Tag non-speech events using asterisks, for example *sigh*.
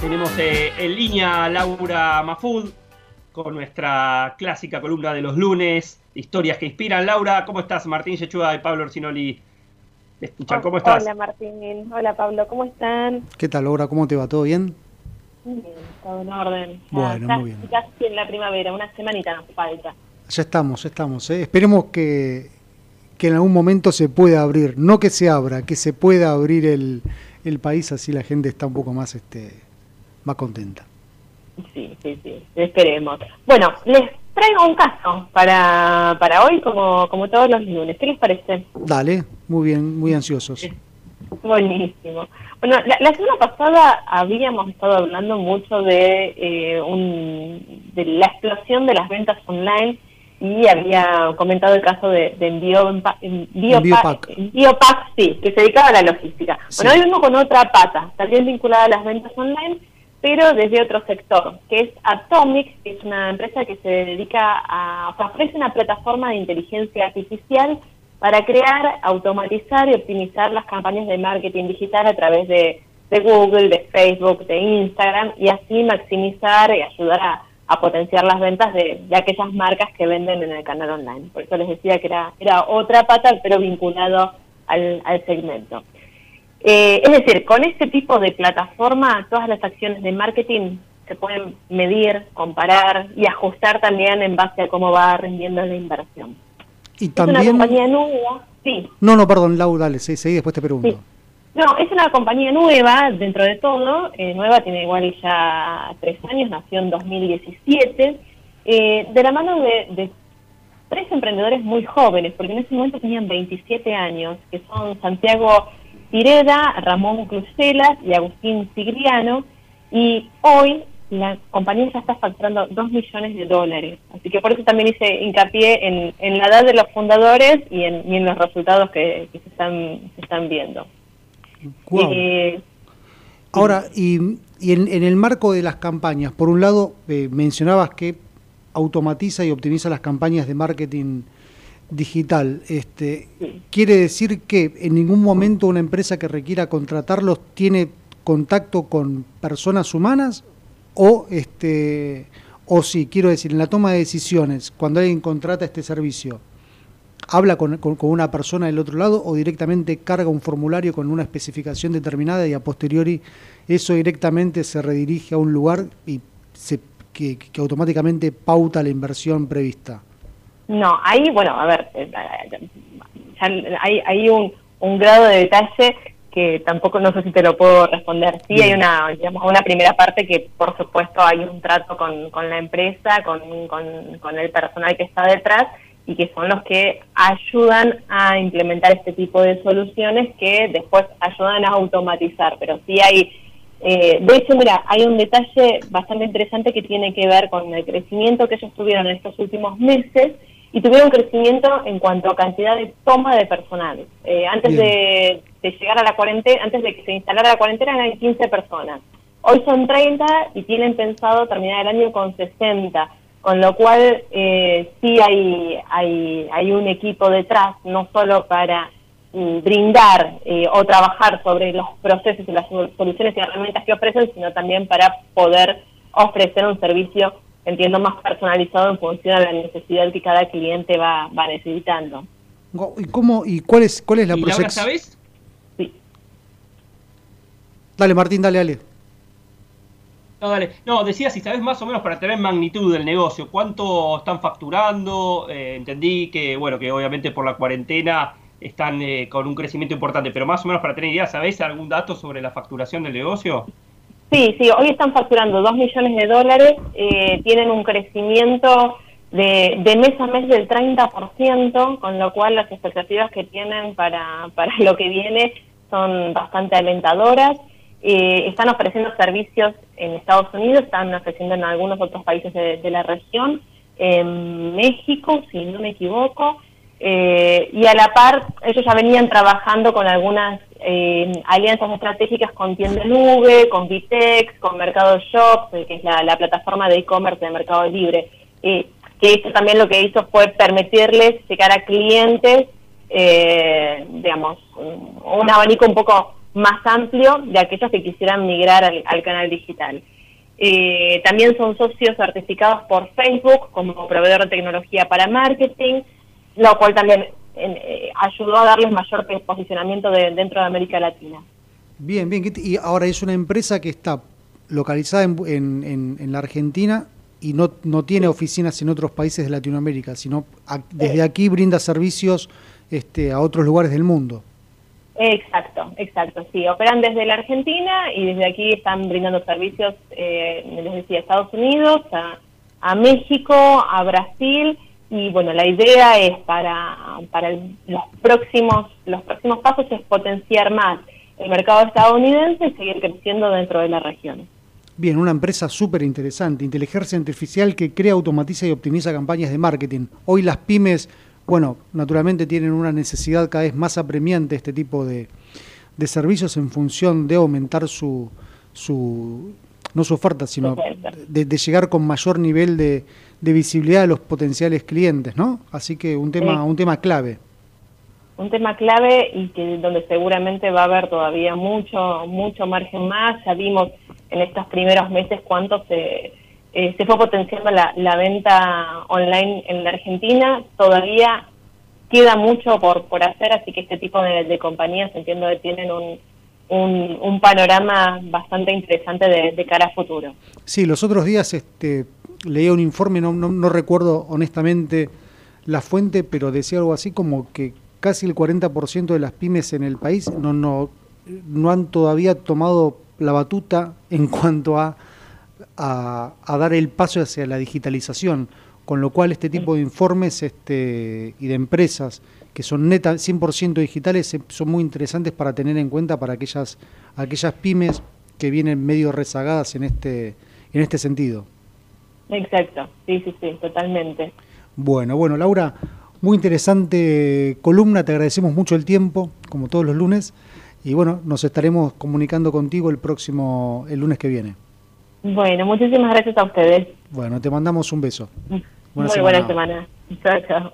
Tenemos eh, en línea a Laura Mafud con nuestra clásica columna de los lunes, historias que inspiran. Laura, ¿cómo estás? Martín Yechuda y Pablo Orsinoli. Escuchan, ¿cómo estás? Hola Martín, hola Pablo, ¿cómo están? ¿Qué tal Laura? ¿Cómo te va? ¿Todo bien? Bien, todo en orden. bueno, muy bien. Casi en la primavera, una semanita nos falta. Ya estamos, ya estamos. ¿eh? Esperemos que, que en algún momento se pueda abrir, no que se abra, que se pueda abrir el, el país, así la gente está un poco más, este, más contenta. Sí, sí, sí, esperemos. Bueno, les traigo un caso para, para hoy, como, como todos los lunes. ¿Qué les parece? Dale, muy bien, muy ansiosos. Buenísimo. Bueno, la, semana pasada habíamos estado hablando mucho de, eh, un, de la explosión de las ventas online y había comentado el caso de, de Biopac, sí, que se dedicaba a la logística. Bueno, hoy vengo con otra pata, también vinculada a las ventas online, pero desde otro sector, que es Atomic, que es una empresa que se dedica a, o ofrece una plataforma de inteligencia artificial para crear, automatizar y optimizar las campañas de marketing digital a través de, Google, de Facebook, de Instagram, y así maximizar y ayudar a a potenciar las ventas de, aquellas marcas que venden en el canal online. Por eso les decía que era, era otra pata, pero vinculado al, segmento. Eh, es decir, con este tipo de plataforma, todas las acciones de marketing se pueden medir, comparar y ajustar también en base a cómo va rindiendo la inversión. Y también... Es una compañía nueva, sí. No, no, perdón, Lau, dale, seguí, después te pregunto. No, es una compañía nueva dentro de todo, eh, nueva, tiene igual ya tres años, nació en 2017, eh, de la mano de, tres emprendedores muy jóvenes, porque en ese momento tenían 27 años, que son Santiago Tireda, Ramón Crucelas y Agustín Sigriano, y hoy la compañía ya está facturando 2 millones de dólares. Así que por eso también hice hincapié en, la edad de los fundadores y en, los resultados que, se, están, se están viendo. Eh, Ahora, y, en, el marco de las campañas, por un lado, eh, mencionabas que automatiza y optimiza las campañas de marketing digital. Este, ¿Quiere decir que en ningún momento una empresa que requiera contratarlos tiene contacto con personas humanas? O, este, o sí, quiero decir, en la toma de decisiones, cuando alguien contrata este servicio, habla con, una persona del otro lado o directamente carga un formulario con una especificación determinada y a posteriori eso directamente se redirige a un lugar y se, que, automáticamente pauta la inversión prevista? No, ahí, bueno, a ver, eh, hay, hay un, un grado de detalle que tampoco no sé si te lo puedo responder. Sí, hay una, digamos, una primera parte que por supuesto hay un trato con, con la empresa, con, con, con el personal que está detrás y que son los que ayudan a implementar este tipo de soluciones que después ayudan a automatizar. Pero sí hay, eh, de hecho, mira, hay un detalle bastante interesante que tiene que ver con el crecimiento que ellos tuvieron en estos últimos meses y tuvieron crecimiento en cuanto a cantidad de toma de personal. Eh, antes de, llegar a la cuarentena, antes de que se instalara la cuarentena eran 15 personas. Hoy son 30 y tienen pensado terminar el año con 60 con lo cual eh, sí hay, hay, hay un equipo detrás, no solo para mm, brindar eh, o trabajar sobre los procesos y las soluciones y herramientas que ofrecen, sino también para poder ofrecer un servicio, entiendo, más personalizado en función de la necesidad que cada cliente va, va necesitando. ¿Y cómo y cuál es cuál es la proyección? sabes? Sí. Dale, Martín, dale, dale. No, dale. No, decía si sabes más o menos para tener magnitud del negocio, cuánto están facturando. Eh, entendí que, bueno, que obviamente por la cuarentena están eh, con un crecimiento importante, pero más o menos para tener idea, ¿sabés algún dato sobre la facturación del negocio? Sí, sí, hoy están facturando 2 millones de dólares, eh, tienen un crecimiento de, de mes a mes del 30%, con lo cual las expectativas que tienen para, *laughs* para lo que viene son bastante alentadoras. Eh, están ofreciendo servicios en Estados Unidos, están ofreciendo en algunos otros países de, la región, en México, si no me equivoco, eh, y a la par ellos ya venían trabajando con algunas eh, alianzas estratégicas con Tienda Nube, con Vitex, con Mercado Shop, que es la, plataforma de e-commerce de Mercado Libre, que esto también lo que hizo fue permitirles llegar a clientes, digamos, un abanico un poco más amplio de aquellos que quisieran migrar al, canal digital. Eh, también son socios certificados por Facebook como proveedor de tecnología para marketing, lo cual también eh, ayudó a darles mayor posicionamiento dentro de América Latina. Bien, bien. Y ahora es una empresa que está localizada en, en, la Argentina y no, no tiene oficinas en otros países de Latinoamérica, sino desde aquí brinda servicios este, a otros lugares del mundo. Exacto, exacto, sí, operan desde la Argentina y desde aquí están brindando servicios, eh, les decía, a Estados Unidos, a, a, México, a Brasil y bueno, la idea es para, para los, próximos, los próximos pasos es potenciar más el mercado estadounidense y seguir creciendo dentro de la región. Bien, una empresa súper interesante, inteligencia artificial que crea, automatiza y optimiza campañas de marketing. Hoy las pymes, bueno, naturalmente tienen una necesidad cada vez más apremiante este tipo de, servicios en función de aumentar su, su no su oferta, sino de, llegar con mayor nivel de, visibilidad a los potenciales clientes, ¿no? Así que un tema, un tema clave un tema clave y que donde seguramente va a haber todavía mucho mucho margen más. Ya vimos en estos primeros meses cuánto se, eh, se fue potenciando la, la, venta online en la Argentina. Todavía queda mucho por, por hacer, así que este tipo de, compañías entiendo que tienen un, un, panorama bastante interesante de, cara a futuro. Sí, los otros días este, leía un informe, no, no, recuerdo honestamente la fuente, pero decía algo así como que casi el 40% de las pymes en el país no, no, no han todavía tomado la batuta en cuanto a, a, dar el paso hacia la digitalización, con lo cual este tipo de informes este, y de empresas que son neta 100% digitales son muy interesantes para tener en cuenta para aquellas, aquellas pymes que vienen medio rezagadas en este, en este sentido. Exacto, sí, sí, sí, totalmente. Bueno, bueno, Laura, muy interesante columna, te agradecemos mucho el tiempo, como todos los lunes, y bueno, nos estaremos comunicando contigo el próximo, el lunes que viene. Bueno, muchísimas gracias a ustedes. Bueno, te mandamos un beso. Muy buena semana. Chao, chao.